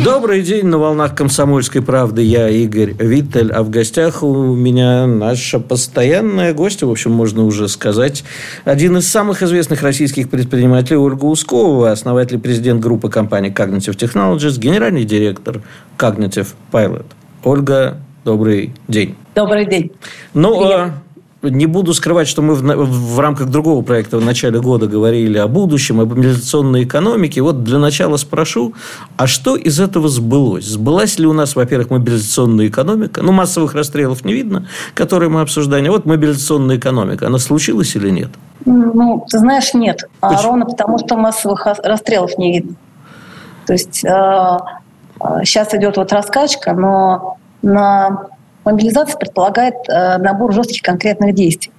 Добрый день на волнах «Комсомольской правды». Я Игорь Виттель, а в гостях у меня наша постоянная гостья, в общем, можно уже сказать, один из самых известных российских предпринимателей Ольга Ускова, основатель и президент группы компании Cognitive Technologies, генеральный директор Cognitive Pilot. Ольга, добрый день. Добрый день. Ну, Привет. Не буду скрывать, что мы в, в рамках другого проекта в начале года говорили о будущем, об мобилизационной экономике. Вот для начала спрошу, а что из этого сбылось? Сбылась ли у нас, во-первых, мобилизационная экономика? Ну, массовых расстрелов не видно, которые мы обсуждаем. Вот мобилизационная экономика, она случилась или нет? Ну, ты знаешь, нет. А Почему? ровно потому, что массовых расстрелов не видно. То есть э, сейчас идет вот раскачка, но на Мобилизация предполагает э, набор жестких конкретных действий.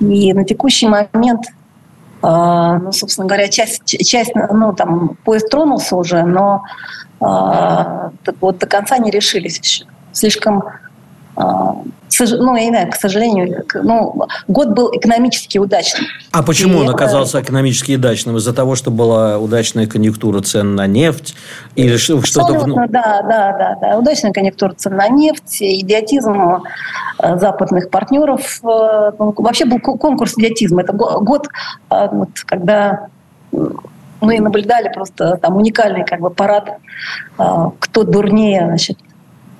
И на текущий момент, э, ну, собственно говоря, часть, часть, ну, там, поезд тронулся уже, но э, вот до конца не решились еще. Слишком ну, я не знаю, к сожалению, ну, год был экономически удачным. А почему и он оказался экономически удачным? Из-за того, что была удачная конъюнктура цен на нефть? Или что-то... Да, да, да, да. Удачная конъюнктура цен на нефть, идиотизм э, западных партнеров. Э, ну, вообще был конкурс идиотизма. Это год, э, вот, когда мы наблюдали просто там уникальный как бы парад, кто дурнее, значит,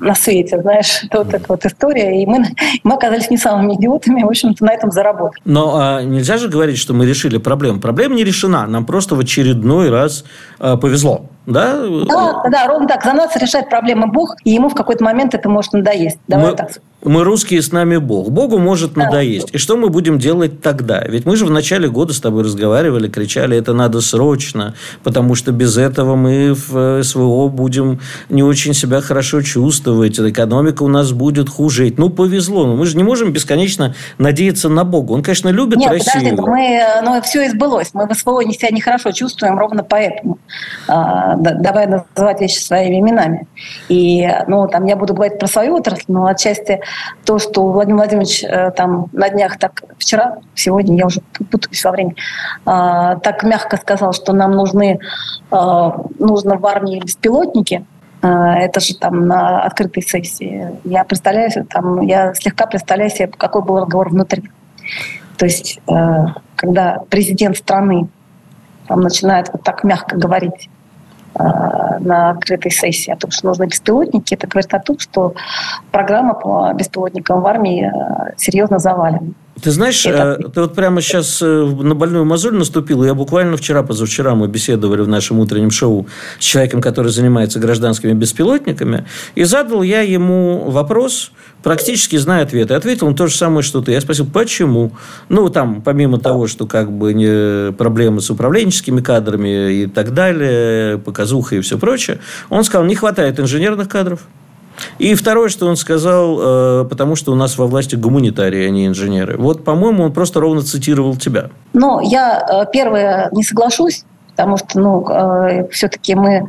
на свете, знаешь, это вот эта вот история. И мы, мы оказались не самыми идиотами, в общем-то, на этом заработали. Но а, нельзя же говорить, что мы решили проблему. Проблема не решена. Нам просто в очередной раз а, повезло. Да? да, да, ровно так. За нас решает проблемы Бог, и ему в какой-то момент это может надоесть. Давай мы, так. Мы русские, с нами Бог. Богу может да. надоесть. И что мы будем делать тогда? Ведь мы же в начале года с тобой разговаривали, кричали, это надо срочно, потому что без этого мы в э, СВО будем не очень себя хорошо чувствовать, экономика у нас будет хуже. Ну, повезло. Но мы же не можем бесконечно надеяться на Бога. Он, конечно, любит Нет, Россию. Подожди, мы, ну, все и сбылось. Мы в СВО себя нехорошо чувствуем ровно поэтому. Давай называть вещи своими именами. И, ну, там я буду говорить про свою отрасль, но отчасти то, что Владимир Владимирович э, там на днях так, вчера, сегодня, я уже путаюсь во времени, а, так мягко сказал, что нам нужны, а, нужно в армии беспилотники, а, это же там на открытой сессии. Я представляю, там, я слегка представляю себе, какой был разговор внутри. То есть, э, когда президент страны там начинает вот так мягко говорить на открытой сессии о том, что нужны беспилотники, это говорит о том, что программа по беспилотникам в армии э, серьезно завалена. Ты знаешь, это... Э, ты вот прямо сейчас на больную мозоль наступила. Я буквально вчера, позавчера мы беседовали в нашем утреннем шоу с человеком, который занимается гражданскими беспилотниками. И задал я ему вопрос, практически зная ответ. И ответил он то же самое, что ты. Я спросил, почему? Ну, там, помимо того, что как бы не проблемы с управленческими кадрами и так далее, показуха и все прочее, он сказал, не хватает инженерных кадров. И второе, что он сказал, э, потому что у нас во власти гуманитарии, а не инженеры. Вот, по-моему, он просто ровно цитировал тебя. Ну, я, э, первое, не соглашусь, потому что, ну, э, все-таки мы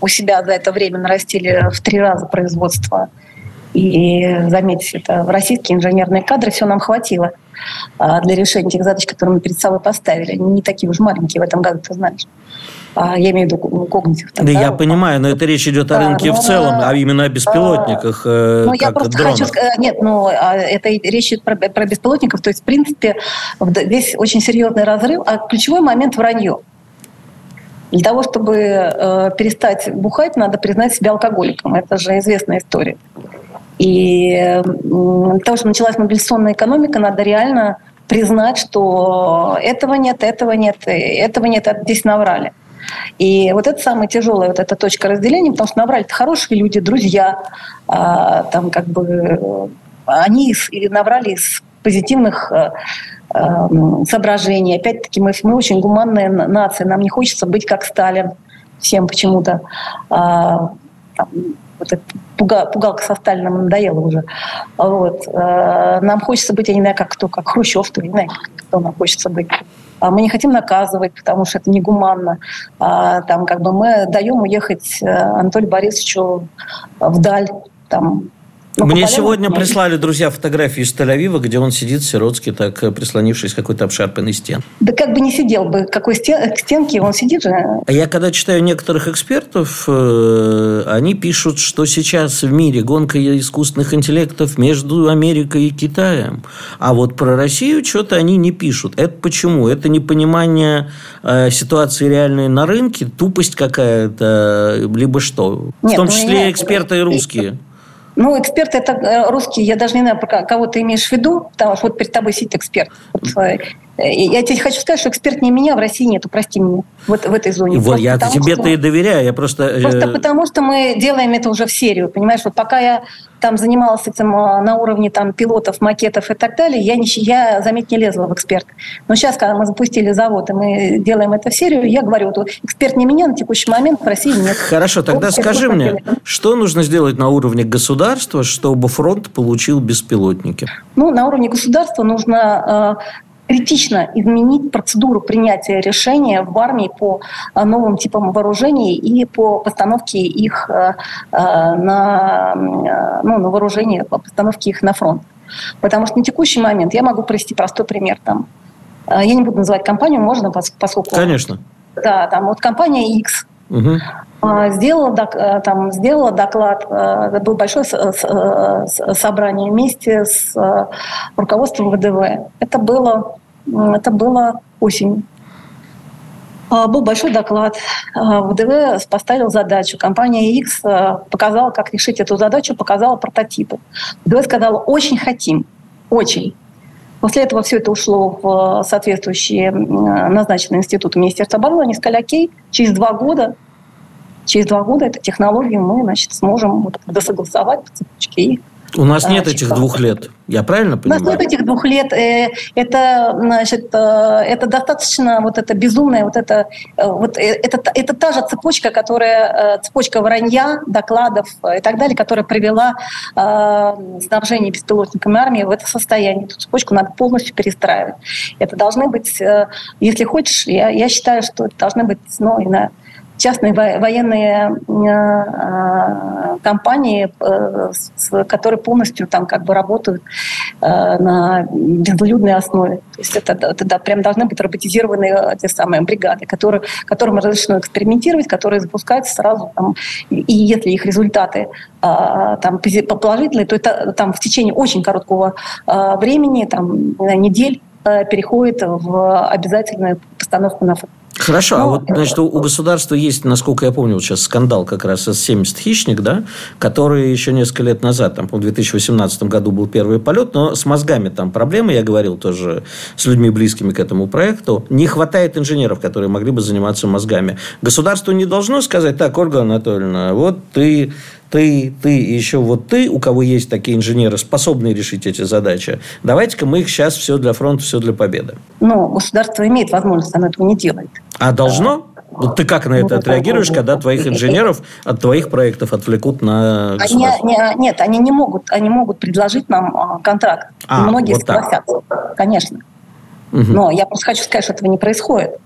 у себя за это время нарастили в три раза производство и заметьте, это в российские инженерные кадры все нам хватило а, для решения тех задач, которые мы перед собой поставили. Они не такие уж маленькие в этом году, ты знаешь. А, я имею в виду когнитив. Да, я понимаю, но это речь идет о рынке в целом, а именно о беспилотниках. А, ну, я просто дронах. хочу сказать, нет, ну, это речь идет про, про беспилотников, то есть, в принципе, здесь очень серьезный разрыв, а ключевой момент вранье. Для того, чтобы э, перестать бухать, надо признать себя алкоголиком. Это же известная история. И того, чтобы началась мобилизационная экономика, надо реально признать, что этого нет, этого нет, этого нет, здесь наврали. И вот это самая тяжелая вот эта точка разделения, потому что наврали хорошие люди, друзья, а, там как бы они наврали из позитивных а, а, соображений. Опять-таки мы, мы очень гуманная нация, нам не хочется быть как Сталин всем почему-то. Вот пугалка со Сталином надоела уже. Вот. Э, нам хочется быть, я не знаю, как кто, как Хрущев, что не знаю, кто нам хочется быть. А мы не хотим наказывать, потому что это негуманно. А, там как бы мы даем уехать Анатолию Борисовичу вдаль, там, ну, Мне сегодня прислали друзья фотографию из Тель-Авива, где он сидит, сиротский, так э, прислонившись к какой-то обшарпанной стене. Да как бы не сидел бы, какой стен, к стенке он сидит же. А я когда читаю некоторых экспертов, э, они пишут, что сейчас в мире гонка искусственных интеллектов между Америкой и Китаем. А вот про Россию что-то они не пишут. Это почему? Это непонимание э, ситуации реальной на рынке, тупость какая-то, либо что? Нет, в том числе эксперты русские. Ну, эксперты это э, русские, я даже не знаю, кого ты имеешь в виду, потому что вот перед тобой сидит эксперт. Вот, я тебе хочу сказать, что эксперт не меня в России нету, прости меня, вот в этой зоне. Вот я тебе-то и доверяю, я просто... Э, просто потому, что мы делаем это уже в серию, понимаешь? Вот пока я там занималась этим а, на уровне там, пилотов, макетов и так далее, я, не, я, заметь, не лезла в эксперт. Но сейчас, когда мы запустили завод, и мы делаем это в серию, я говорю, вот эксперт не меня на текущий момент в России нет. Хорошо, тогда вот, скажи мне, что нужно сделать на уровне государства, чтобы фронт получил беспилотники? Ну, на уровне государства нужно критично изменить процедуру принятия решения в армии по а, новым типам вооружений и по постановке их э, э, на, э, ну, на вооружение, по постановке их на фронт. Потому что на текущий момент, я могу привести простой пример. Там, я не буду называть компанию, можно, поскольку... Конечно. Да, там вот компания X угу. Сделала, там, сделала доклад, это было большое собрание вместе с руководством ВДВ. Это было это было осенью. А, был большой доклад. А, ВДВ поставил задачу. Компания X а, показала, как решить эту задачу, показала прототипы. ВДВ сказала, очень хотим, очень. После этого все это ушло в соответствующие назначенные институты Министерства обороны. Они сказали, окей, через два года, через два года эту технологию мы значит, сможем вот, досогласовать по цепочке и у нас нет этих двух лет, я правильно понимаю? У нас нет этих двух лет. Э, это, значит, э, это достаточно вот это безумное, вот это, э, вот это, это та же цепочка, которая, цепочка вранья, докладов и так далее, которая привела снабжение беспилотниками армии в это состояние. Эту цепочку надо полностью перестраивать. Это должны быть, если хочешь, я, я считаю, что это должны быть ну, и на частные военные э, компании, э, которые полностью там как бы работают э, на безлюдной основе. То есть это, это прям должны быть роботизированные те самые бригады, которые, которым разрешено экспериментировать, которые запускаются сразу. Там, и если их результаты там, положительные, то это там в течение очень короткого времени, там, недель, переходит в обязательную постановку на фронт. Хорошо, а ну, вот, значит, у государства есть, насколько я помню, вот сейчас скандал как раз С-70 «Хищник», да, который еще несколько лет назад, там, в 2018 году был первый полет, но с мозгами там проблемы, я говорил тоже с людьми, близкими к этому проекту. Не хватает инженеров, которые могли бы заниматься мозгами. Государство не должно сказать, так, Ольга Анатольевна, вот ты ты, ты и еще вот ты, у кого есть такие инженеры, способные решить эти задачи, давайте-ка мы их сейчас все для фронта, все для победы. Но государство имеет возможность, оно этого не делает. А должно? Вот ты как на это ну, отреагируешь, когда твоих инженеров от твоих проектов отвлекут на они, не, Нет, они не могут, они могут предложить нам а, контракт. А, многие вот согласятся, так. конечно. Угу. Но я просто хочу сказать, что этого не происходит.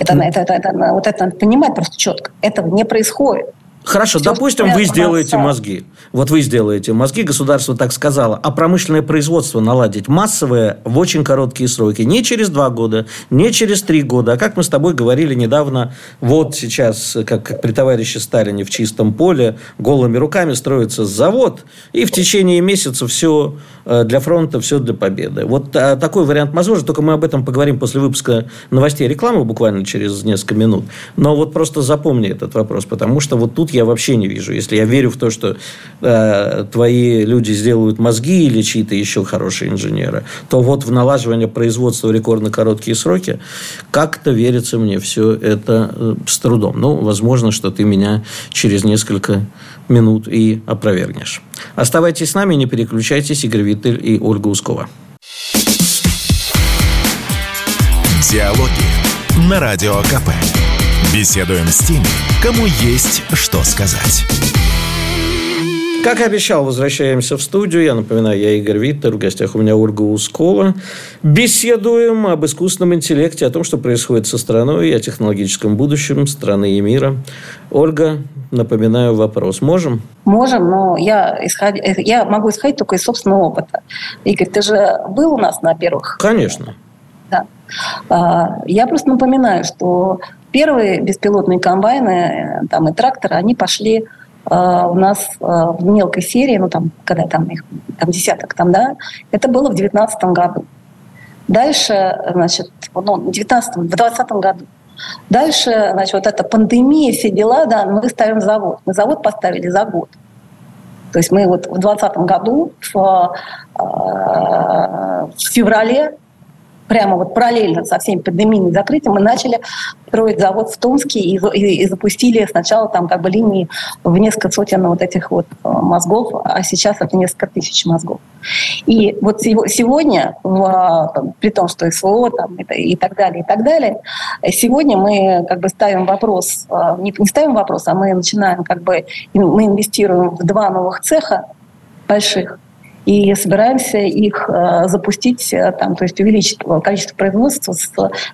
Это, это, это, это, вот это надо понимать просто четко. Этого не происходит. Хорошо, Все допустим, вы сделаете мозги. Вот вы сделаете мозги, государство так сказало, а промышленное производство наладить массовое в очень короткие сроки. Не через два года, не через три года, а как мы с тобой говорили недавно, вот сейчас, как, при товарище Сталине в чистом поле, голыми руками строится завод, и в течение месяца все э, для фронта, все для победы. Вот а, такой вариант возможен, только мы об этом поговорим после выпуска новостей и рекламы буквально через несколько минут. Но вот просто запомни этот вопрос, потому что вот тут я я вообще не вижу. Если я верю в то, что э, твои люди сделают мозги или чьи-то еще хорошие инженеры, то вот в налаживание производства в рекордно короткие сроки как-то верится мне все это э, с трудом. Ну, возможно, что ты меня через несколько минут и опровергнешь. Оставайтесь с нами, не переключайтесь. Игорь Виттель и Ольга Ускова. Диалоги на Радио КП. Беседуем с теми, кому есть что сказать. Как и обещал, возвращаемся в студию. Я напоминаю, я Игорь Виттер. В гостях у меня Ольга Ускова. Беседуем об искусственном интеллекте, о том, что происходит со страной, о технологическом будущем страны и мира. Ольга, напоминаю вопрос. Можем? Можем, но я, исход... я могу исходить только из собственного опыта. Игорь, ты же был у нас на первых? Конечно. Да. А, я просто напоминаю, что первые беспилотные комбайны там, и тракторы, они пошли а, у нас а, в мелкой серии, ну там, когда там их там десяток там, да, это было в 2019 году. Дальше, значит, ну, в 19 в 20 году. Дальше, значит, вот эта пандемия, все дела, да, мы ставим завод. Мы завод поставили за год. То есть мы вот в 2020 году в, э, в феврале прямо вот параллельно со всеми пандемийными закрытиями мы начали строить завод в Томске и, и, и запустили сначала там как бы линии в несколько сотен вот этих вот э, мозгов, а сейчас это несколько тысяч мозгов. И вот сегодня, в, при том, что СВО там, и, и так далее, и так далее, сегодня мы как бы ставим вопрос, э, не, не ставим вопрос, а мы начинаем как бы, мы инвестируем в два новых цеха больших, и собираемся их э, запустить, э, там, то есть увеличить количество производства с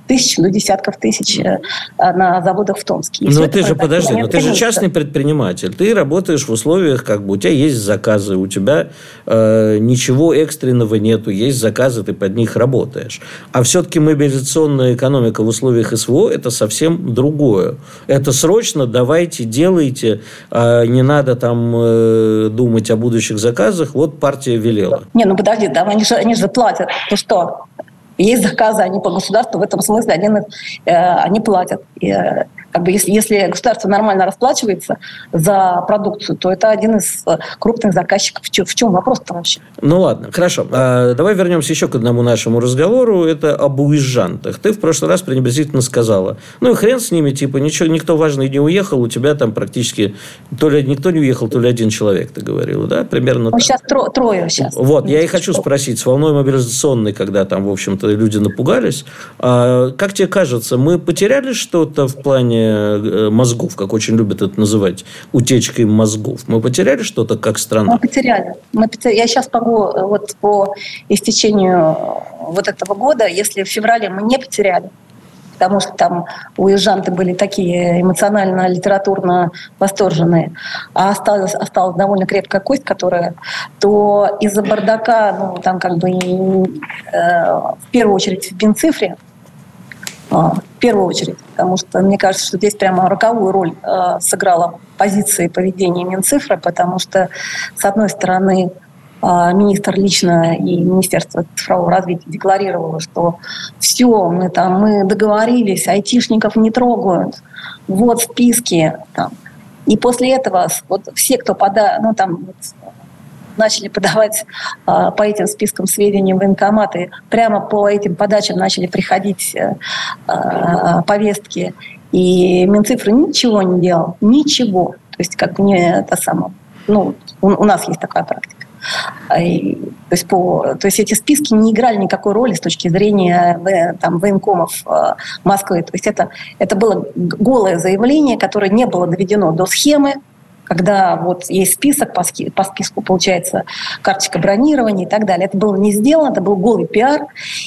тысяч до десятков тысяч э, на заводах в Томске. И но ты же, подожди, но ты же частный предприниматель, ты работаешь в условиях, как бы у тебя есть заказы, у тебя э, ничего экстренного нету, есть заказы, ты под них работаешь. А все-таки мобилизационная экономика в условиях СВО – это совсем другое. Это срочно давайте, делайте, э, не надо там э, думать о будущих заказах. Вот партия велела. Не, ну подожди, да, они же, они же платят. Ну что? Есть заказы, они по государству в этом смысле, они, э, они платят. И, э, как бы если, если государство нормально расплачивается за продукцию, то это один из э, крупных заказчиков. В чем, в чем вопрос-то вообще? Ну ладно, хорошо. А, давай вернемся еще к одному нашему разговору. Это об уезжантах. Ты в прошлый раз пренебрежительно сказала. Ну и хрен с ними, типа, ничего, никто важный не уехал, у тебя там практически то ли никто не уехал, то ли один человек, ты говорила, да? Примерно ну, сейчас тро, трое сейчас. Вот, я и хочу спросить, с волной мобилизационной, когда там, в общем-то, люди напугались, а, как тебе кажется, мы потеряли что-то в плане Э, мозгов, как очень любят это называть, утечкой мозгов. Мы потеряли что-то как страна? Мы потеряли. Мы потеряли. Я сейчас могу э, вот по истечению э, вот этого года, если в феврале мы не потеряли, потому что там уезжанты были такие эмоционально, литературно восторженные, а осталась, осталась довольно крепкая кость, которая, то из-за бардака, ну, там как бы э, в первую очередь в Бенцифре, в первую очередь, потому что мне кажется, что здесь прямо роковую роль э, сыграла позиция и поведение Минцифры, потому что, с одной стороны, э, министр лично и Министерство цифрового развития декларировало, что все, мы там мы договорились, айтишников не трогают, вот списки. Там. И после этого вот все, кто пода, ну там начали подавать а, по этим спискам сведений в военкоматы, прямо по этим подачам начали приходить э, а, повестки, и Минцифры ничего не делал, ничего. То есть как не это самое, ну, у, у нас есть такая практика. А, и, то, есть по, то есть эти списки не играли никакой роли с точки зрения там, военкомов э, Москвы. То есть это, это было голое заявление, которое не было доведено до схемы, когда вот есть список, по, по списку получается карточка бронирования и так далее. Это было не сделано, это был голый пиар.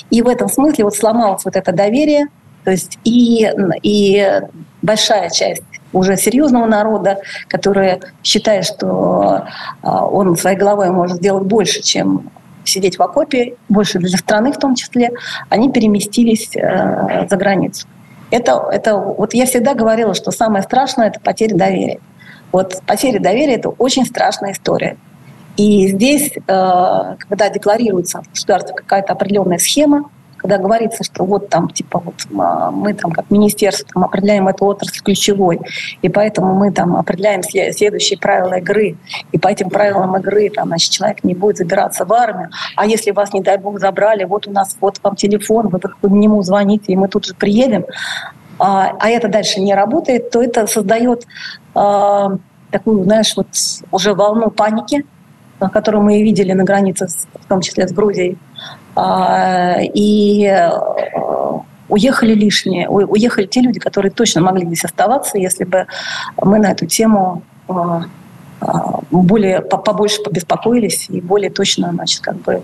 И в этом смысле вот сломалось вот это доверие. То есть и, и большая часть уже серьезного народа, который считает, что а, он своей головой может сделать больше, чем сидеть в окопе, больше для страны в том числе, они переместились э, за границу. Это, это, вот я всегда говорила, что самое страшное – это потеря доверия. Вот потеря доверия – это очень страшная история. И здесь, э, когда декларируется в государстве какая-то определенная схема, когда говорится, что вот там, типа, вот мы там как министерство там, определяем эту отрасль ключевой, и поэтому мы там определяем следующие правила игры, и по этим правилам игры там, значит, человек не будет забираться в армию, а если вас, не дай бог, забрали, вот у нас вот вам телефон, вы по нему звоните, и мы тут же приедем, а, а это дальше не работает, то это создает а, такую, знаешь, вот уже волну паники, которую мы видели на границе, в том числе с Грузией. А, и а, уехали лишние, уехали те люди, которые точно могли здесь оставаться, если бы мы на эту тему более, побольше побеспокоились и более точно, значит, как бы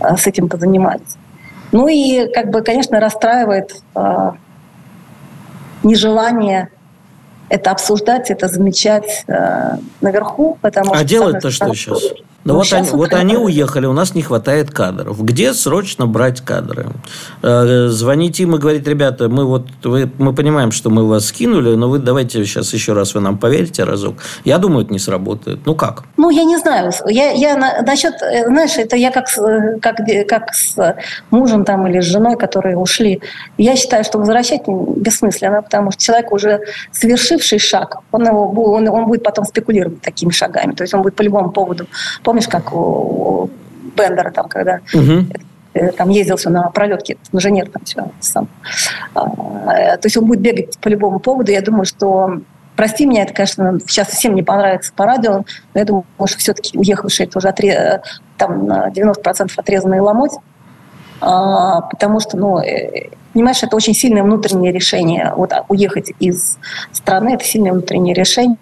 с этим позанимались. Ну и, как бы, конечно, расстраивает нежелание это обсуждать, это замечать э, наверху, потому а что... Делать-то что сейчас? Ну, ну вот, они, вот они уехали, у нас не хватает кадров. Где срочно брать кадры? Э, звонить им и говорить, ребята, мы вот вы, мы понимаем, что мы вас скинули, но вы давайте сейчас еще раз вы нам поверите разок. Я думаю, это не сработает. Ну как? Ну, я не знаю. Я, я на, насчет, э, знаешь, это я как, как, как с мужем там или с женой, которые ушли. Я считаю, что возвращать бессмысленно, потому что человек уже совершивший шаг, он, его, он, он будет потом спекулировать такими шагами. То есть он будет по любому поводу Помнишь, как у, у Бендера там, когда угу. там ездил все на пролетке, инженер там все сам. А, то есть он будет бегать по любому поводу. Я думаю, что Прости меня, это, конечно, сейчас всем не понравится по радио, но я думаю, что все-таки уехавшие тоже отре... там на 90% отрезанные ломоть, потому что, ну, э, понимаешь, это очень сильное внутреннее решение. Вот уехать из страны – это сильное внутреннее решение.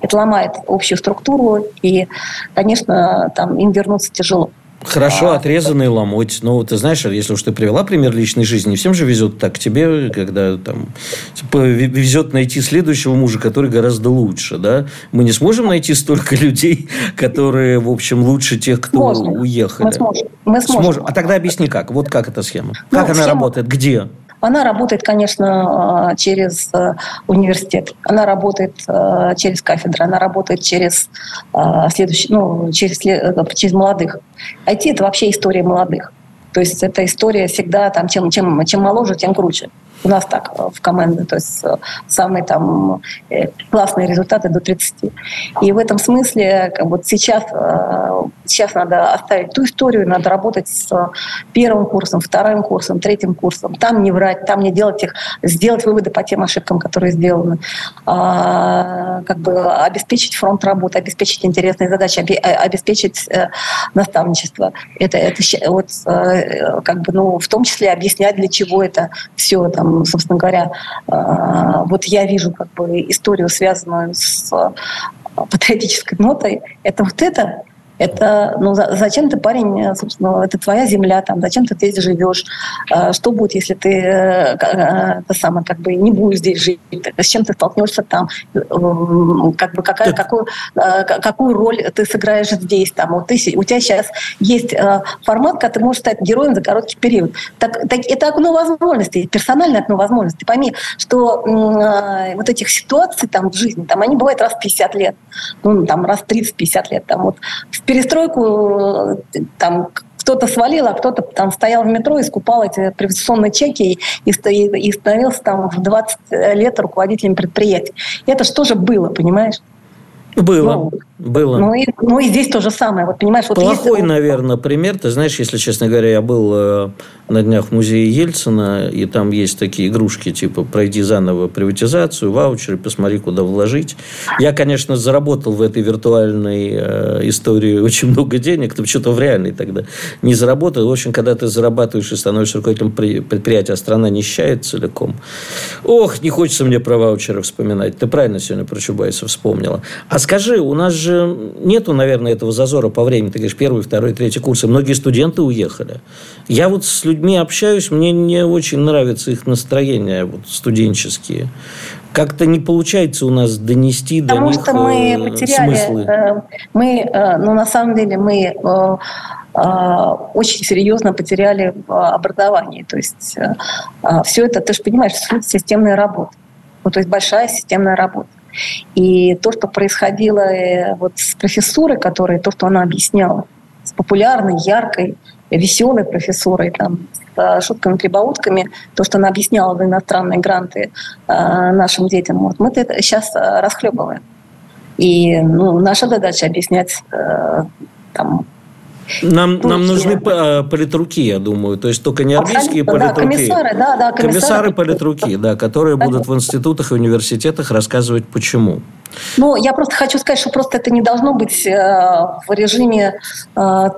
Это ломает общую структуру, и, конечно, там им вернуться тяжело. Хорошо, а, отрезанный ломоть. Ну, ты знаешь, если уж ты привела пример личной жизни, всем же везет так тебе, когда там типа, везет найти следующего мужа, который гораздо лучше, да? Мы не сможем найти столько людей, которые, в общем, лучше тех, кто Можно. уехали. Мы сможем. Мы сможем. сможем. А тогда объясни как. Вот как эта схема? Ну, как она схема... работает? Где? Она работает, конечно, а, через э, университет, она работает э, через кафедры, она работает через следующий, ну, через, э, через молодых. IT – это вообще история молодых. То есть это история всегда, там, чем, чем, чем моложе, тем круче. У нас так э, в команде, то есть э, самые там э, классные результаты до 30. И в этом смысле как вот сейчас, сейчас надо оставить ту историю, надо работать с первым курсом, вторым курсом, третьим курсом. Там не врать, там не делать их, сделать выводы по тем ошибкам, которые сделаны. А, как бы обеспечить фронт работы, обеспечить интересные задачи, обеспечить наставничество. Это, это вот как бы, ну, в том числе объяснять, для чего это все там собственно говоря, а, вот я вижу как бы историю, связанную с а, патриотической нотой, это вот это, это, ну, зачем ты, парень, э, собственно, это твоя земля, там, зачем ты здесь живешь, а, что будет, если ты э, э, это самое, как бы не будешь здесь жить, с чем ты столкнешься там, как бы какая, какую, какую роль ты сыграешь здесь, там, вот ты, у тебя сейчас есть формат, когда ты можешь стать героем за короткий период. Так, так, это окно возможностей, персональное окно возможностей. Пойми, что вот этих ситуаций там в жизни, там, они бывают раз в 50 лет, ну, там, раз в 30-50 лет, там, вот, перестройку там кто-то свалил, а кто-то там стоял в метро и скупал эти приватизационные чеки и, и, и становился там в 20 лет руководителем предприятия. Это же тоже было, понимаешь? Было, ну, было. Ну и, ну и здесь то же самое. Вот, понимаешь, вот Плохой, есть... наверное, пример. Ты знаешь, если честно говоря, я был э, на днях в музее Ельцина, и там есть такие игрушки, типа «Пройди заново приватизацию», ваучеры, посмотри, куда вложить. Я, конечно, заработал в этой виртуальной э, истории очень много денег, но что-то в реальной тогда не заработал. В общем, когда ты зарабатываешь и становишься руководителем предприятия, а страна нищает целиком. Ох, не хочется мне про ваучеры вспоминать. Ты правильно сегодня про Чубайса вспомнила. А скажи, у нас же нету, наверное, этого зазора по времени. Ты говоришь, первый, второй, третий курсы. Многие студенты уехали. Я вот с людьми общаюсь, мне не очень нравится их настроение вот, студенческие. Как-то не получается у нас донести Потому до них что мы э, потеряли, смыслы. Э, мы, э, ну, на самом деле, мы очень серьезно потеряли образование. То есть все это, ты же понимаешь, системная работа. Ну, то есть большая системная работа. И то, что происходило э, вот с профессурой, которая, то, что она объясняла, с популярной, яркой, веселой профессурой, там, с э, шутками, прибаутками, то, что она объясняла в иностранные гранты э, нашим детям, вот, мы это сейчас расхлебываем. И ну, наша задача объяснять там, нам, нам нужны а, политруки, я думаю. То есть только не армейские политруки. Да, комиссары, да, да, комиссары. Комиссары политруки, да, которые будут в институтах и университетах рассказывать, почему. Ну, я просто хочу сказать, что просто это не должно быть э, в режиме э,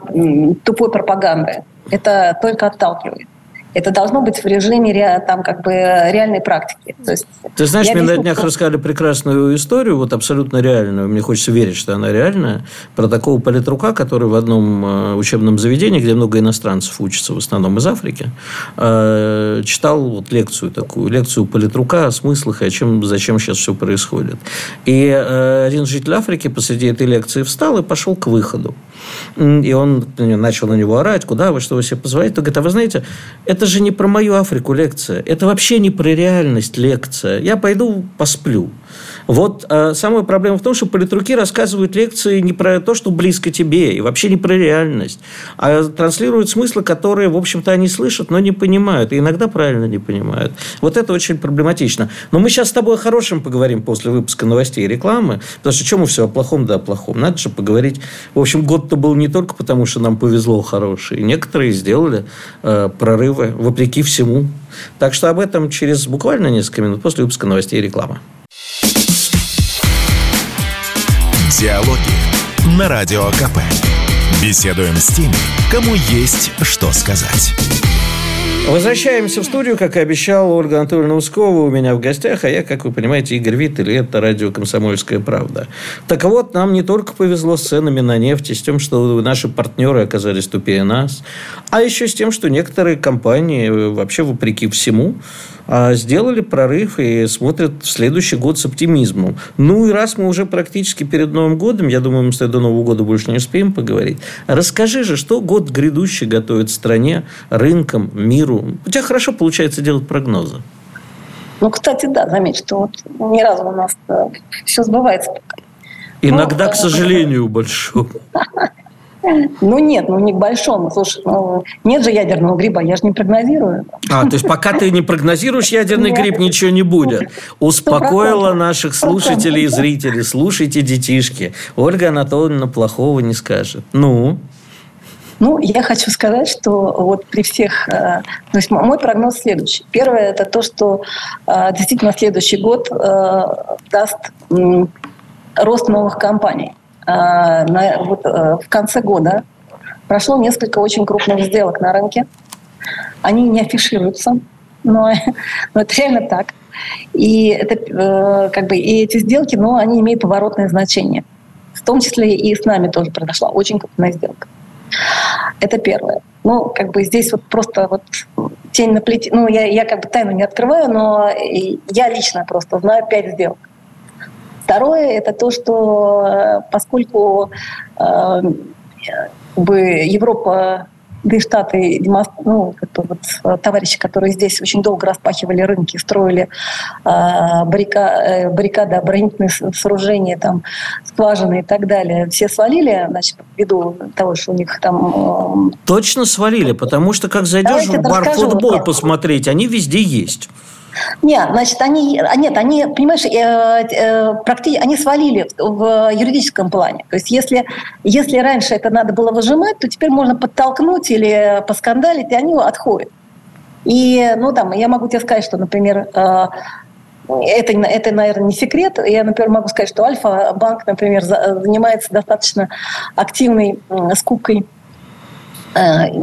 тупой пропаганды. Это только отталкивает. Это должно быть в режиме там, как бы, реальной практики. То есть, Ты знаешь, мне на днях что... рассказали прекрасную историю, вот абсолютно реальную, мне хочется верить, что она реальная, про такого политрука, который в одном э, учебном заведении, где много иностранцев учатся, в основном из Африки, э, читал вот лекцию такую, лекцию политрука о смыслах и о чем, зачем сейчас все происходит. И э, один житель Африки посреди этой лекции встал и пошел к выходу. И он начал на него орать, куда вы, что вы себе позволяете. Он говорит, а вы знаете, это же не про мою Африку лекция, это вообще не про реальность лекция. Я пойду посплю. Вот э, самая проблема в том, что политруки рассказывают лекции не про то, что близко тебе, и вообще не про реальность, а транслируют смыслы, которые, в общем-то, они слышат, но не понимают, и иногда правильно не понимают. Вот это очень проблематично. Но мы сейчас с тобой о хорошем поговорим после выпуска новостей и рекламы, потому что чем мы все о плохом да о плохом? Надо же поговорить. В общем, год-то был не только потому, что нам повезло хороший. Некоторые сделали э, прорывы вопреки всему. Так что об этом через буквально несколько минут после выпуска новостей и рекламы. Диалоги на Радио КП. Беседуем с теми, кому есть что сказать. Возвращаемся в студию, как и обещал Ольга Анатольевна Ускова у меня в гостях, а я, как вы понимаете, Игорь Виттель, и это радио «Комсомольская правда». Так вот, нам не только повезло с ценами на нефть, и с тем, что наши партнеры оказались тупее нас, а еще с тем, что некоторые компании вообще вопреки всему сделали прорыв и смотрят в следующий год с оптимизмом. Ну и раз мы уже практически перед Новым годом, я думаю, мы с тобой до Нового года больше не успеем поговорить, расскажи же, что год грядущий готовит стране, рынкам, миру. У тебя хорошо получается делать прогнозы. Ну, кстати, да, заметь, что вот ни разу у нас э, все сбывается. Иногда, ну, к сожалению, большому. Ну нет, ну не к большому. Слушай, ну, нет же ядерного гриба, я же не прогнозирую. А, то есть пока ты не прогнозируешь ядерный гриб, ничего не будет. Успокоила наших слушателей и зрителей. Слушайте, детишки. Ольга Анатольевна плохого не скажет. Ну? Ну, я хочу сказать, что вот при всех... Э, то есть мой прогноз следующий. Первое – это то, что э, действительно следующий год э, даст рост новых компаний. А, на, вот, э, в конце года прошло несколько очень крупных сделок на рынке. Они не афишируются, но, но это реально так. И, это, э, как бы, и эти сделки, ну, они имеют поворотное значение. В том числе и с нами тоже произошла очень крупная сделка. Это первое. Ну, как бы здесь вот просто вот тень на плите. Ну, я, я как бы тайну не открываю, но я лично просто знаю пять сделок. Второе – это то, что э, поскольку э, бы Европа да и Штаты, ну, это вот э, товарищи, которые здесь очень долго распахивали рынки, строили э, баррика, баррикады, оборонительные сооружения, там, скважины и так далее, все свалили, значит, ввиду того, что у них там... Точно свалили, потому что, как зайдешь в бар футбол посмотреть, они везде есть. Нет, значит, они, а нет, они, понимаешь, э, э, практически, они свалили в юридическом плане. То есть, если, если раньше это надо было выжимать, то теперь можно подтолкнуть или поскандалить, и они отходят. И, ну, там, я могу тебе сказать, что, например, э, это, это, наверное, не секрет. Я, например, могу сказать, что Альфа-банк, например, занимается достаточно активной скупкой.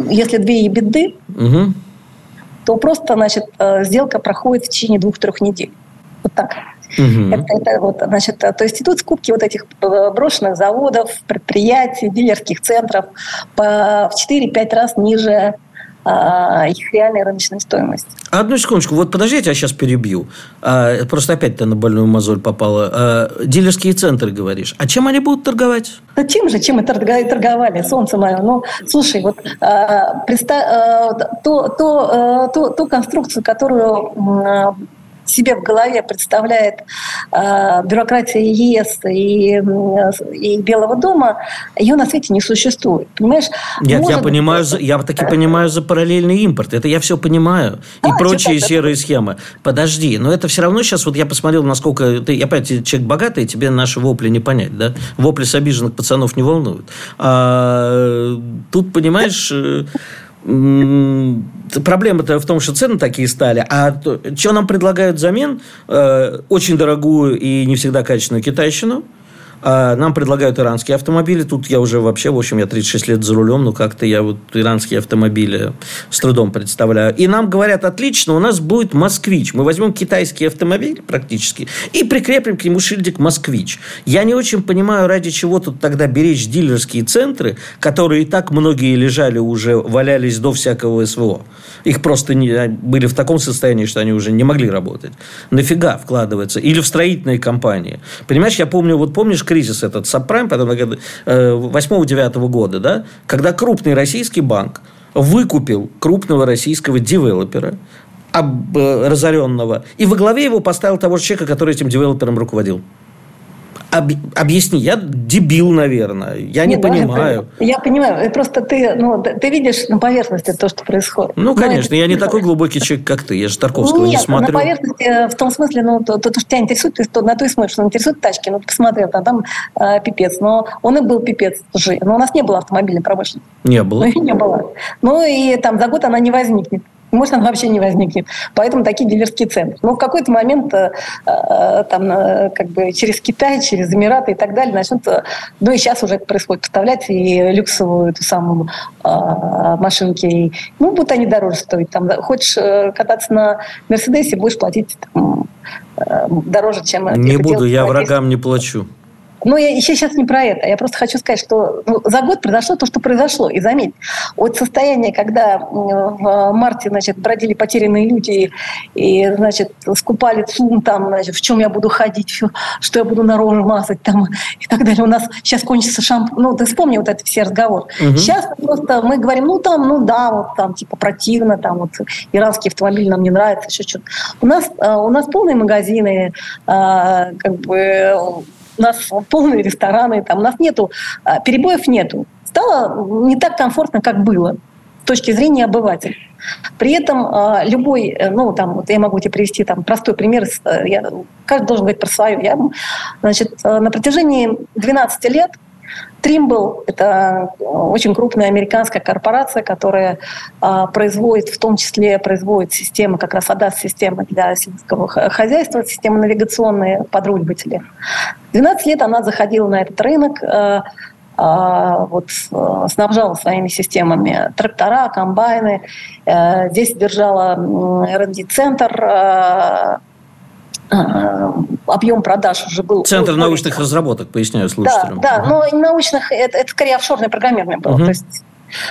Если две беды, угу то просто, значит, э, сделка проходит в течение двух-трех недель. Вот так. Угу. Это, это вот, значит, то есть идут скупки вот этих э, брошенных заводов, предприятий, дилерских центров по, в 4-5 раз ниже их реальной рыночной стоимости. Одну секундочку, вот подожди, я тебя сейчас перебью. А, просто опять ты на больную мозоль попала. А, дилерские центры, говоришь. А чем они будут торговать? Да чем же, чем и торговали, солнце мое. Ну, слушай, вот а, представь, а, то, то, а, то, ту конструкцию, которую себе в голове представляет э, бюрократия ЕС и, и Белого дома, ее на свете не существует. Понимаешь? Нет, Может... я понимаю, я таки понимаю за параллельный импорт. Это я все понимаю. А, и прочие серые схемы. Подожди, но это все равно сейчас, вот я посмотрел, насколько... Ты, я понимаю, человек богатый, тебе наши вопли не понять, да? Вопли с обиженных пацанов не волнуют. А, тут, понимаешь э, Проблема-то в том, что цены такие стали. А то, что нам предлагают взамен? Э, очень дорогую и не всегда качественную китайщину. А нам предлагают иранские автомобили. Тут я уже вообще, в общем, я 36 лет за рулем, но как-то я вот иранские автомобили с трудом представляю. И нам говорят, отлично, у нас будет «Москвич». Мы возьмем китайский автомобиль практически и прикрепим к нему шильдик «Москвич». Я не очень понимаю, ради чего тут тогда беречь дилерские центры, которые и так многие лежали уже, валялись до всякого СВО. Их просто не, были в таком состоянии, что они уже не могли работать. Нафига вкладываться? Или в строительные компании. Понимаешь, я помню, вот помнишь кризис этот сабпрайм, потом 8-9 э, года, да, когда крупный российский банк выкупил крупного российского девелопера, об, э, разоренного, и во главе его поставил того же человека, который этим девелопером руководил. Об, объясни, я дебил, наверное, я не, не понимаю. Я, я понимаю, просто ты, ну, ты видишь на поверхности то, что происходит. Ну, конечно, я не такой глубокий человек, как ты, я же Тарковского Нет, не смотрю. на поверхности э, в том смысле, ну, то, то, то что тебя интересует, ты то, на то и смотришь, что интересует тачки, ну, ты посмотрел, там, там э, пипец, но он и был пипец, слушай, но у нас не было автомобильной промышленности. Не было. Ну, не было. Ну, и там за год она не возникнет может, она вообще не возникнет. Поэтому такие дилерские центры. Но в какой-то момент э, э там, э, как бы через Китай, через Эмираты и так далее начнут, ну и сейчас уже это происходит, поставлять и люксовую эту самую машинки. ну, будут они дороже стоить. Там, хочешь кататься на Мерседесе, будешь платить там, дороже, чем... Не буду, я врагам не плачу. Но я еще сейчас не про это. Я просто хочу сказать, что ну, за год произошло то, что произошло. И заметь, от состояния, когда в марте значит, бродили потерянные люди и значит, скупали ЦУМ, там, значит, в чем я буду ходить, что я буду на рожу мазать там, и так далее. У нас сейчас кончится шампунь. Ну, ты вспомни вот этот все разговор. Угу. Сейчас просто мы говорим, ну, там, ну, да, вот там, типа, противно, там, вот, иранский автомобиль нам не нравится, еще что-то. У нас, э, у нас полные магазины, э, как бы у нас полные рестораны, там, у нас нету, а, перебоев нету. Стало не так комфортно, как было с точки зрения обывателя. При этом а, любой, э, ну, там, вот я могу тебе привести там простой пример, э, я, каждый должен говорить про свое. Я, значит, э, на протяжении 12 лет Trimble – это очень крупная американская корпорация, которая а, производит, в том числе производит системы, как раз ADAS-системы для сельского хозяйства, системы навигационные подруливатели. 12 лет она заходила на этот рынок, а, а, вот, а, снабжала своими системами трактора, комбайны. Здесь держала R&D-центр, Э, объем продаж уже был... Центр более... научных разработок, поясняю слушателям. Да, да но научных, это, это скорее офшорное программирование было. Угу. То есть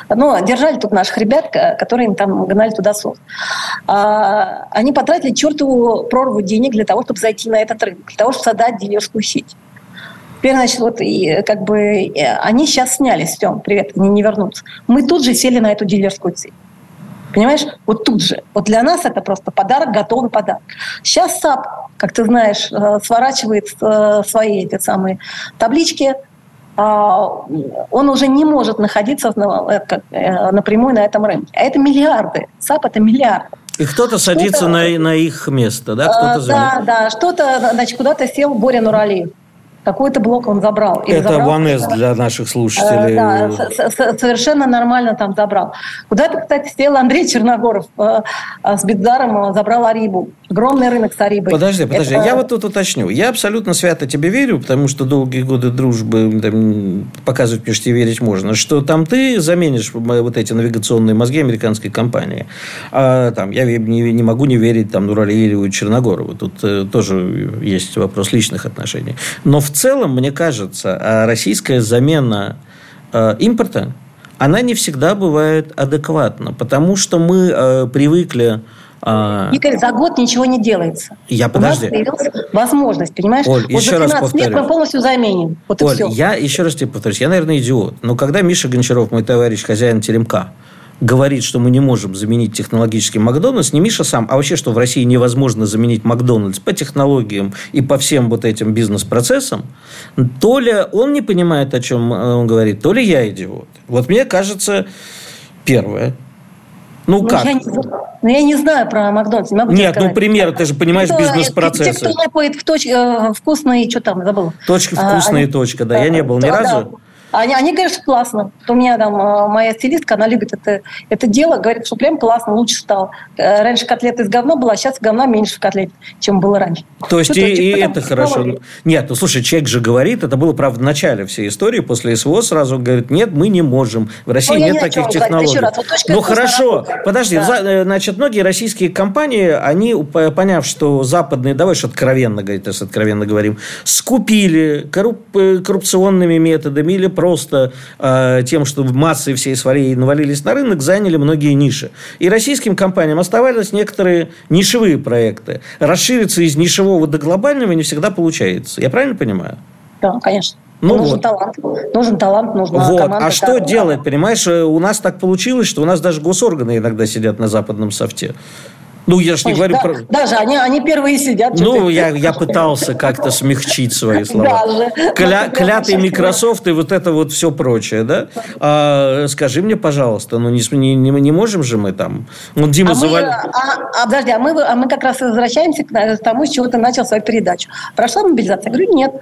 но держали тут наших ребят, которые им там гнали туда соус. А, они потратили чертову прорву денег для того, чтобы зайти на этот рынок, для того, чтобы создать дилерскую сеть. Теперь, значит, вот и, как бы э, они сейчас снялись, все, привет, они не вернутся. Мы тут же сели на эту дилерскую сеть. Понимаешь? Вот тут же. Вот для нас это просто подарок, готовый подарок. Сейчас SAP, как ты знаешь, э, сворачивает э, свои эти самые таблички, а, он уже не может находиться э, напрямую на этом рынке. А это миллиарды. SAP – это миллиарды. И кто-то садится на, на их место, да? Кто-то да, да. Что-то, значит, куда-то сел Боря Нуралиев какой-то блок он забрал. Или Это забрал, для наших слушателей. Э, да, совершенно нормально там забрал. Куда-то, кстати, сел Андрей Черногоров э, с Беддаром, забрал Арибу. Огромный рынок с Арибой. Подожди, подожди, Это... я вот тут уточню. Я абсолютно свято тебе верю, потому что долгие годы дружбы там, показывают мне, что тебе верить можно, что там ты заменишь вот эти навигационные мозги американской компании. А там я не, не могу не верить там Нуралиеву и Черногорову. Тут э, тоже есть вопрос личных отношений. Но в целом, мне кажется, а российская замена э, импорта, она не всегда бывает адекватна, потому что мы э, привыкли Игорь, за год ничего не делается. Я подожди. У нас появилась возможность, понимаешь? Оль, вот еще раз повторю. лет мы полностью заменим. Вот Оль, я еще раз тебе повторюсь. Я, наверное, идиот. Но когда Миша Гончаров, мой товарищ, хозяин Теремка, говорит, что мы не можем заменить технологический Макдональдс, не Миша сам, а вообще, что в России невозможно заменить Макдональдс по технологиям и по всем вот этим бизнес-процессам, то ли он не понимает, о чем э, он говорит, то ли я идиот. Вот мне кажется, первое, ну, ну как? Я не, ну, я не знаю про Макдональдс. Не могу Нет, ну, пример, ты же понимаешь бизнес-процессы. Те, кто лопает в точ, э, вкусные, что там, забыл. Точка вкусная а, точка, да, я не был ни да, разу. Они, они говорят, что классно. У меня там э, моя стилистка, она любит это, это дело, говорит, что прям классно, лучше стало. Э, раньше котлета из говна была, а сейчас говна меньше в котлете, чем было раньше. То есть, и, и это хорошо. Нет, ну слушай, человек же говорит, это было, правда, в начале всей истории, после СВО сразу говорит, нет, мы не можем. В России ну, нет не таких технологий. Раз, вот ну хорошо, работает. подожди, да. Э, значит, многие российские компании, они, поняв, что западные, давай что откровенно говорить, если откровенно говорим, скупили корруп, коррупционными методами или просто э, тем, что массы всей своей навалились на рынок, заняли многие ниши. И российским компаниям оставались некоторые нишевые проекты. Расшириться из нишевого до глобального не всегда получается. Я правильно понимаю? Да, конечно. Ну нужен вот. талант, нужен талант, нужна вот. команда. А что делать, понимаешь? У нас так получилось, что у нас даже госорганы иногда сидят на западном софте. Ну, я же не говорю да, про... Даже они, они первые сидят. Ну, я, я пытался как-то смягчить свои слова. Даже. Кля, клятый Microsoft и вот это вот все прочее, да? А, скажи мне, пожалуйста, ну не, не, не можем же мы там... Ну, Дима а, завали... мы, а, а, подожди, а мы, а мы как раз возвращаемся к тому, с чего ты начал свою передачу. Прошла мобилизация? Я говорю, нет.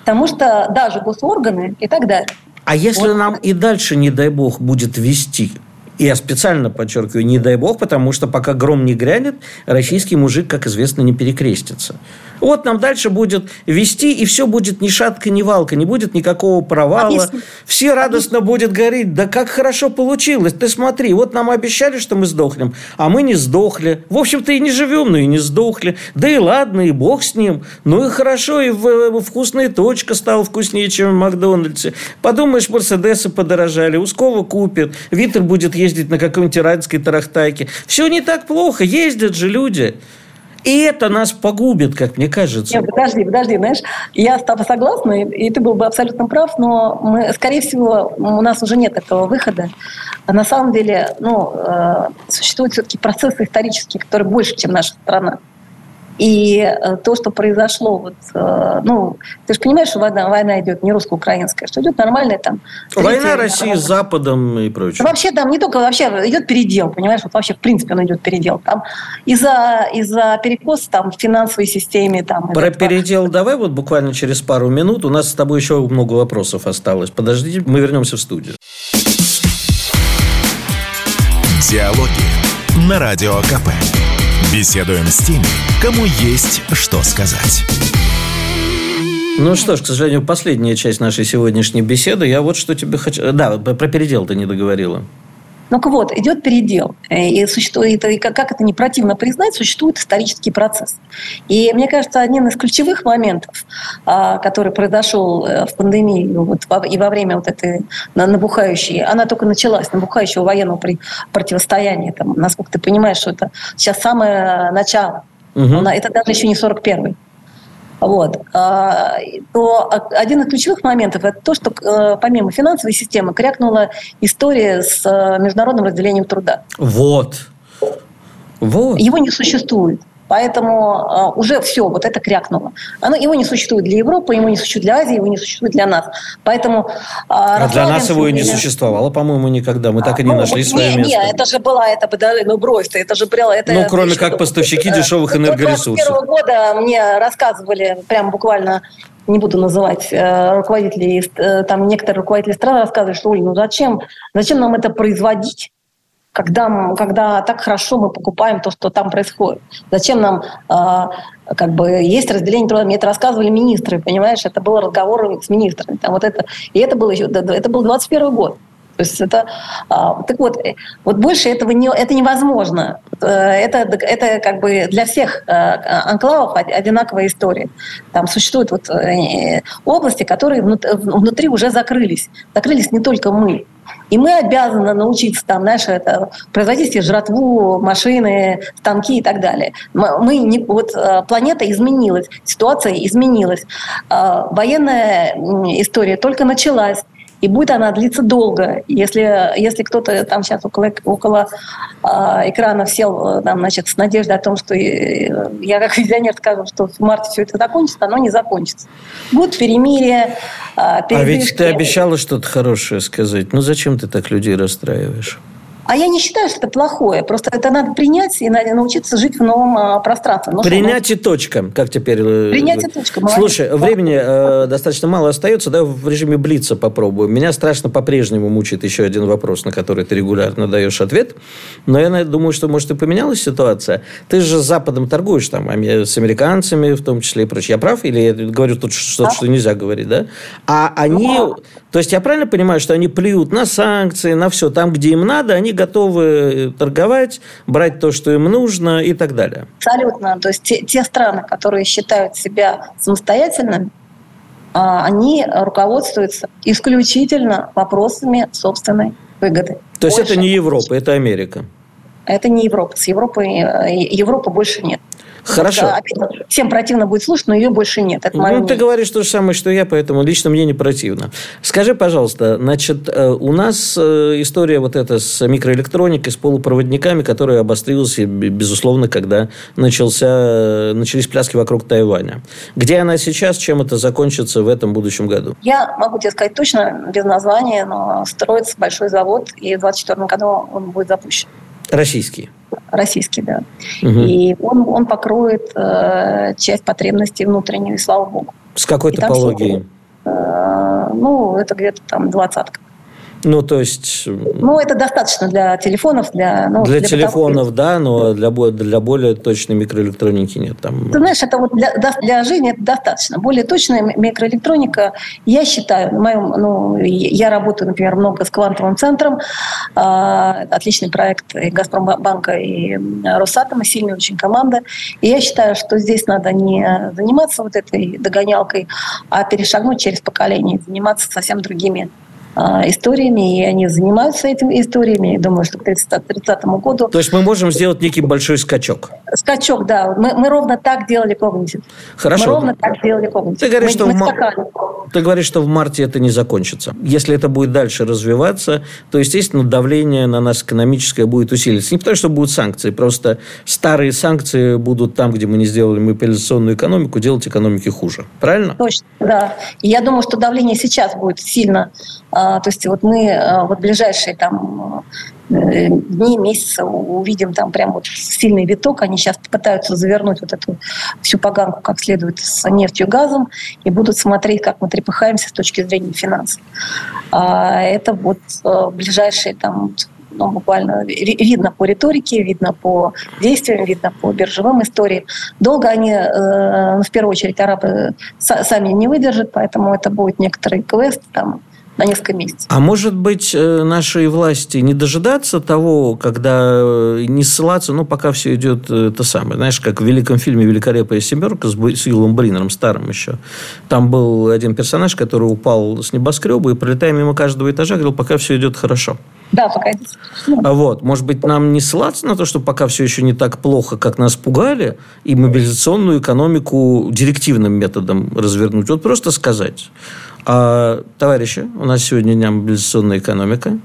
Потому что даже госорганы и так далее. А если вот. нам и дальше, не дай бог, будет вести я специально подчеркиваю, не дай бог, потому что пока гром не грянет, российский мужик, как известно, не перекрестится. Вот нам дальше будет вести, и все будет ни шатка, ни валка, не будет никакого провала. Объясни. Все радостно Объясни. будет говорить, да как хорошо получилось, ты смотри, вот нам обещали, что мы сдохнем, а мы не сдохли. В общем-то и не живем, но и не сдохли. Да и ладно, и бог с ним. Ну и хорошо, и в, вкусная точка стала вкуснее, чем в Макдональдсе. Подумаешь, Мерседесы подорожали, Ускова купит, Витер будет ездить на какой-нибудь иранской тарахтайке. Все не так плохо, ездят же люди. И это нас погубит, как мне кажется. Нет, подожди, подожди, знаешь, я с тобой согласна, и ты был бы абсолютно прав, но мы, скорее всего, у нас уже нет этого выхода. А на самом деле, ну, э, существуют все-таки процессы исторические, которые больше, чем наша страна. И э, то, что произошло, вот, э, ну, ты же понимаешь, что война, война идет не русско-украинская, что идет нормальная там... Война России с Западом и прочее. Ну, вообще там не только, вообще идет передел, понимаешь, вот вообще в принципе он идет передел. Там из-за из перекоса там в финансовой системе. Там, Про передел давай вот буквально через пару минут. У нас с тобой еще много вопросов осталось. Подождите, мы вернемся в студию. Диалоги на Радио КП. Беседуем с теми, кому есть что сказать. Ну что ж, к сожалению, последняя часть нашей сегодняшней беседы. Я вот что тебе хочу... Да, про передел ты не договорила. Ну-ка вот, идет передел. Э, и, существует, и как это не противно признать, существует исторический процесс. И мне кажется, одним из ключевых моментов, а, который произошел э, в пандемии вот, и во время вот этой набухающей, она только началась, набухающего военного противостояния, там, насколько ты понимаешь, что это сейчас самое начало. Угу. Это даже еще не 41-й. Вот. А, то один из ключевых моментов – это то, что э, помимо финансовой системы крякнула история с э, международным разделением труда. Вот. Вот. Его не существует. Поэтому э, уже все, вот это крякнуло. Оно, его не существует для Европы, его не существует для Азии, его не существует для нас. Поэтому, э, а для нас его и не существовало, по-моему, никогда. Мы так и не ну, нашли свое место. Нет, это же была, это бы, ну брось это же было... Это, ну, кроме как поставщики дешевых энергоресурсов. С года мне рассказывали, прям буквально не буду называть э, руководителей, э, там некоторые руководители стран рассказывают, что, Оль, ну зачем, зачем нам это производить? Когда, когда так хорошо мы покупаем то, что там происходит. Зачем нам э, как бы есть разделение труда? Мне это рассказывали министры, понимаешь? Это был разговор с министрами. Там вот это, и это было еще, это был 21 год. То есть это, а, так вот, э, вот больше этого не, это невозможно. Э, это, это как бы для всех э, анклавов одинаковая история. Там существуют вот области, которые внутри уже закрылись. Закрылись не только мы. И мы обязаны научиться там, знаешь, это, производить себе жратву, машины, станки и так далее. Мы не, вот планета изменилась, ситуация изменилась. Военная история только началась. И будет она длиться долго. Если, если кто-то там сейчас около, около э, экрана сел там, значит, с надеждой о том, что я как визионер скажу, что в марте все это закончится, оно не закончится. Будет перемирие, э, А ведь ты обещала что-то хорошее сказать. Ну зачем ты так людей расстраиваешь? А я не считаю, что это плохое. Просто это надо принять и надо научиться жить в новом а, пространстве. Ну, принять и точка, как теперь. Э, принять и точка. Молодец. Слушай, времени э, достаточно мало остается. Да, в режиме Блица попробую. Меня страшно по-прежнему мучает еще один вопрос, на который ты регулярно даешь ответ. Но я думаю, что, может, и поменялась ситуация. Ты же с Западом торгуешь там, с американцами в том числе и прочее. Я прав? Или я говорю тут что-то, что нельзя говорить, да? А они... Ну, то есть я правильно понимаю, что они плюют на санкции, на все. Там, где им надо, они готовы торговать, брать то, что им нужно и так далее. Абсолютно. То есть те, те страны, которые считают себя самостоятельными, а, они руководствуются исключительно вопросами собственной выгоды. То есть это не Европа, это Америка. Это не Европа. С Европой э, Европы больше нет. Хорошо. всем противно будет слушать, но ее больше нет. Это ну, ты говоришь то же самое, что я, поэтому лично мне не противно. Скажи, пожалуйста, значит, э, у нас э, история вот эта с микроэлектроникой, с полупроводниками, которая обострилась, безусловно, когда начался, начались пляски вокруг Тайваня. Где она сейчас, чем это закончится в этом будущем году? Я могу тебе сказать точно, без названия, но строится большой завод, и в 2024 году он будет запущен. Российский? Российский, да. Угу. И он, он покроет э, часть потребностей внутренней, слава богу. С какой топологией? Э, ну, это где-то там двадцатка. Ну, то есть... Ну, это достаточно для телефонов, для... Ну, для, для телефонов, да, но для, для более точной микроэлектроники нет. Там... Ты знаешь, это вот для, для жизни это достаточно. Более точная микроэлектроника, я считаю, моем, ну, я работаю, например, много с квантовым центром, э, отличный проект и Газпромбанка, и Росатома, сильная очень команда. И я считаю, что здесь надо не заниматься вот этой догонялкой, а перешагнуть через поколение, заниматься совсем другими а, историями, и они занимаются этими историями. Я думаю, что к 30, году... То есть мы можем сделать некий большой скачок? Скачок, да. Мы, мы ровно так делали когнитив. Хорошо. Мы ровно так делали когнитив. Ты говоришь, мы, что мы в мар... Ты говоришь, что в марте это не закончится. Если это будет дальше развиваться, то, естественно, давление на нас экономическое будет усиливаться. Не потому, что будут санкции, просто старые санкции будут там, где мы не сделали мобилизационную экономику, делать экономике хуже. Правильно? Точно, да. И я думаю, что давление сейчас будет сильно а, то есть вот мы а, вот ближайшие там э, дни, месяцы увидим там прям вот сильный виток. Они сейчас пытаются завернуть вот эту всю поганку как следует с нефтью газом и будут смотреть, как мы трепыхаемся с точки зрения финансов. А это вот ближайшие там ну, буквально видно по риторике, видно по действиям, видно по биржевым историям. Долго они, э, в первую очередь, арабы сами не выдержат, поэтому это будет некоторый квест, там, на несколько месяцев. А может быть, э, нашей власти не дожидаться того, когда э, не ссылаться, ну, пока все идет э, то самое. Знаешь, как в великом фильме «Великолепная семерка» с Уиллом Бринером, старым еще. Там был один персонаж, который упал с небоскреба и, пролетая мимо каждого этажа, говорил, пока все идет хорошо. Да, пока А вот, может быть, нам не ссылаться на то, что пока все еще не так плохо, как нас пугали, и мобилизационную экономику директивным методом развернуть. Вот просто сказать, а, товарищи, у нас сегодня дня мобилизационная экономика.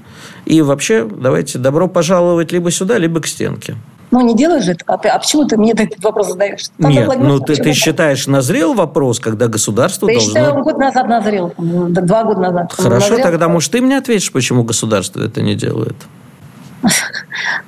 И вообще, давайте добро пожаловать либо сюда, либо к стенке. Ну, не делаешь же это. А, а почему ты мне этот вопрос задаешь? Там Нет, ну ты, ты считаешь, назрел вопрос, когда государство да должно... Я считаю, год назад назрел. Два года назад. Хорошо, назрел. тогда, может, ты мне ответишь, почему государство это не делает?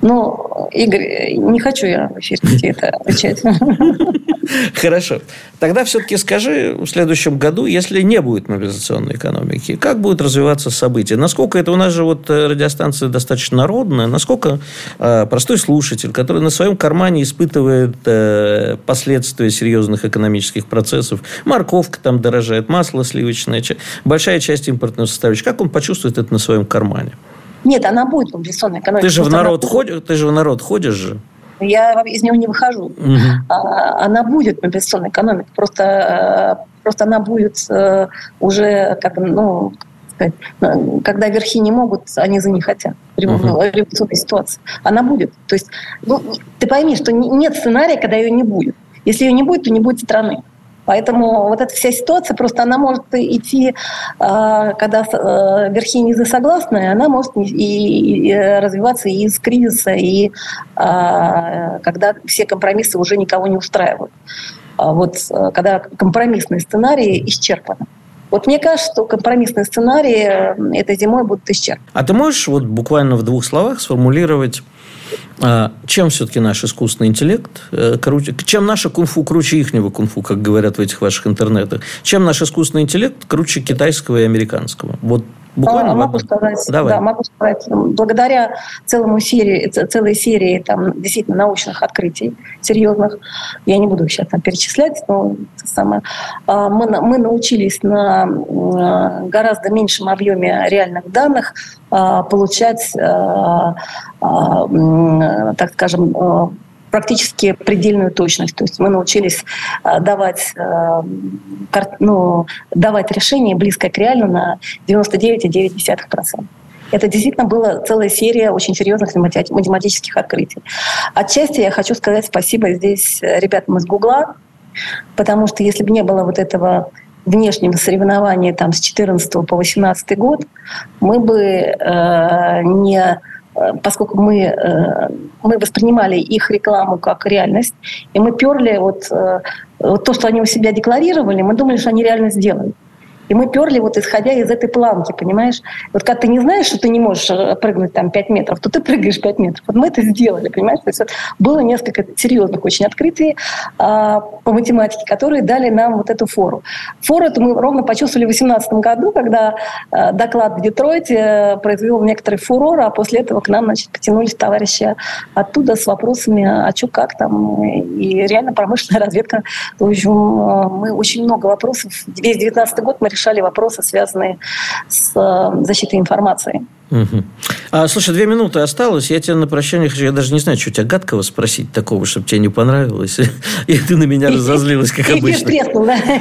Ну, Игорь, не хочу я в эфире это отвечать. Хорошо. Тогда все-таки скажи в следующем году, если не будет мобилизационной экономики, как будут развиваться события? Насколько это у нас же вот э, радиостанция достаточно народная, насколько э, простой слушатель, который на своем кармане испытывает э, последствия серьезных экономических процессов, морковка там дорожает, масло сливочное, большая часть импортного составляющего, как он почувствует это на своем кармане? Нет, она будет мобилизационная экономика. Ты же в народ, ходишь, ты же в народ ходишь же? Я из него не выхожу. Угу. Она будет мобилизационная экономика. Просто, э, просто она будет э, уже как ну, сказать, когда верхи не могут, они за не хотят. Революционная ситуация. Она будет. То есть, ну, ты пойми, что нет сценария, когда ее не будет. Если ее не будет, то не будет страны. Поэтому вот эта вся ситуация, просто она может идти, а, когда э, верхи и низы согласны, она может и развиваться и из кризиса, и а, когда все компромиссы уже никого не устраивают. А вот э, когда компромиссные сценарии исчерпаны. Вот мне кажется, что компромиссные сценарии этой зимой будут исчерпаны. А ты можешь вот буквально в двух словах сформулировать чем все-таки наш искусственный интеллект э, круче? Чем наше кунг-фу круче ихнего кунг-фу, как говорят в этих ваших интернетах? Чем наш искусственный интеллект круче китайского и американского? Вот Буквально а, могу сказать, Давай. да, могу сказать, благодаря целому серии, целой серии там действительно научных открытий серьезных, я не буду сейчас там перечислять, но самое, а, мы, мы научились на гораздо меньшем объеме реальных данных а, получать, так скажем, практически предельную точность. То есть мы научились э, давать, э, ну, давать решение близкое к реальному на 99,9%. Это действительно была целая серия очень серьезных математических открытий. Отчасти я хочу сказать спасибо здесь ребятам из Гугла, потому что если бы не было вот этого внешнего соревнования там, с 14 по 18 год, мы бы э, не Э, поскольку мы, э, мы воспринимали их рекламу как реальность, и мы перли вот, э, вот то, что они у себя декларировали, мы думали, что они реально сделают. И мы перли вот исходя из этой планки, понимаешь? Вот когда ты не знаешь, что ты не можешь э, прыгнуть там 5 метров, то ты прыгаешь 5 метров. Вот мы это сделали, понимаешь? То есть вот было несколько серьезных очень открытий а, по математике, которые дали нам вот эту фору. Фору эту мы ровно почувствовали в 2018 году, когда а, доклад в Детройте э, произвел некоторый фурор, а после этого к нам значит, потянулись товарищи оттуда с вопросами, а что, как там, и реально промышленная разведка. В общем, мы очень много вопросов. Весь 19 год мы решали вопросы, связанные с э, защитой информации. Угу. А, слушай, две минуты осталось. Я тебе на прощание хочу... Я даже не знаю, что у тебя гадкого спросить такого, чтобы тебе не понравилось. И ты на меня разозлилась, как обычно.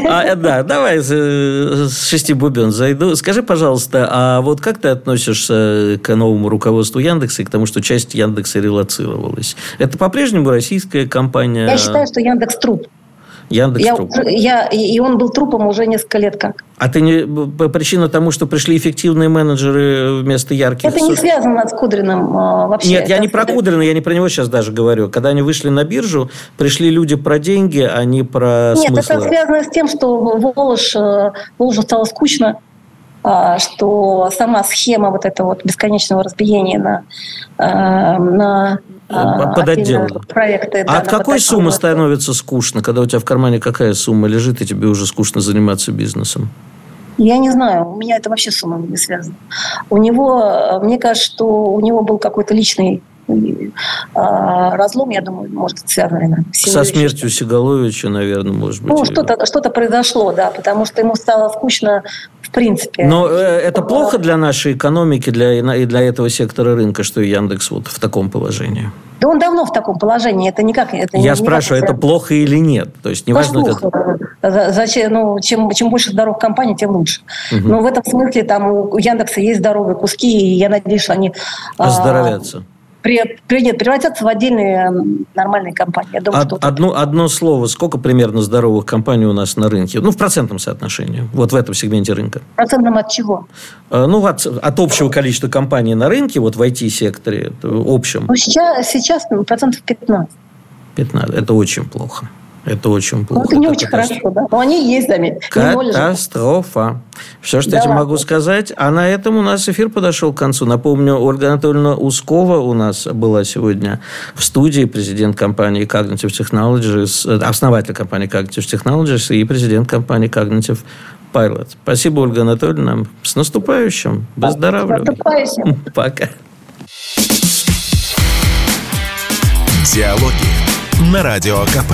А, э, да, давай с шести бубен зайду. Скажи, пожалуйста, а вот как ты относишься к новому руководству Яндекса и к тому, что часть Яндекса релацировалась? Это по-прежнему российская компания? Я считаю, что Яндекс труп. Яндекс я, труп. Я, и он был трупом уже несколько лет как. А ты не причина тому, что пришли эффективные менеджеры вместо ярких? Это не связано с Кудриным а, вообще. Нет, я не про Кудрина, я не про него сейчас даже говорю. Когда они вышли на биржу, пришли люди про деньги, а не про Нет, смыслы. это связано с тем, что Волож, э, Волжу стало скучно, что сама схема вот этого вот бесконечного разбиения на, э, на а, под отдел. Проекты, а да, от какой суммы становится скучно, когда у тебя в кармане какая сумма лежит, и тебе уже скучно заниматься бизнесом? Я не знаю, у меня это вообще с суммами не связано. У него, мне кажется, что у него был какой-то личный а, разлом, я думаю, может быть связано. Со смертью Сигаловича, наверное, может быть. Ну, что-то что произошло, да, потому что ему стало скучно принципе. Но э, это плохо для нашей экономики для, и для этого сектора рынка, что Яндекс вот в таком положении? Да он давно в таком положении, это никак... Это Я никак спрашиваю, это плохо или нет? То есть неважно... Как... Зачем, ну, чем, чем больше здоровых компаний, тем лучше. Угу. Но в этом смысле там у Яндекса есть здоровые куски, и я надеюсь, что они... Оздоровятся. При, при, превратятся в отдельные нормальные компании. Я думаю, Од, что одно, одно слово, сколько примерно здоровых компаний у нас на рынке? Ну, в процентном соотношении, вот в этом сегменте рынка. Процентном от чего? Э, ну, от, от общего количества компаний на рынке, вот в IT-секторе, общем. Ну, сейчас, сейчас ну, процентов 15. 15. Это очень плохо. Это очень плохо. Ну, это не это очень катастрофа. хорошо, да. Но они есть, заметь. Катастрофа. Все, что да, я тебе могу сказать. А на этом у нас эфир подошел к концу. Напомню, Ольга Анатольевна Ускова у нас была сегодня в студии, президент компании Cognitive Technologies, э, основатель компании Cognitive Technologies и президент компании Cognitive Pilot. Спасибо, Ольга Анатольевна. С наступающим. Выздоравливай. С наступающим. Пока. Диалоги на Радио КП.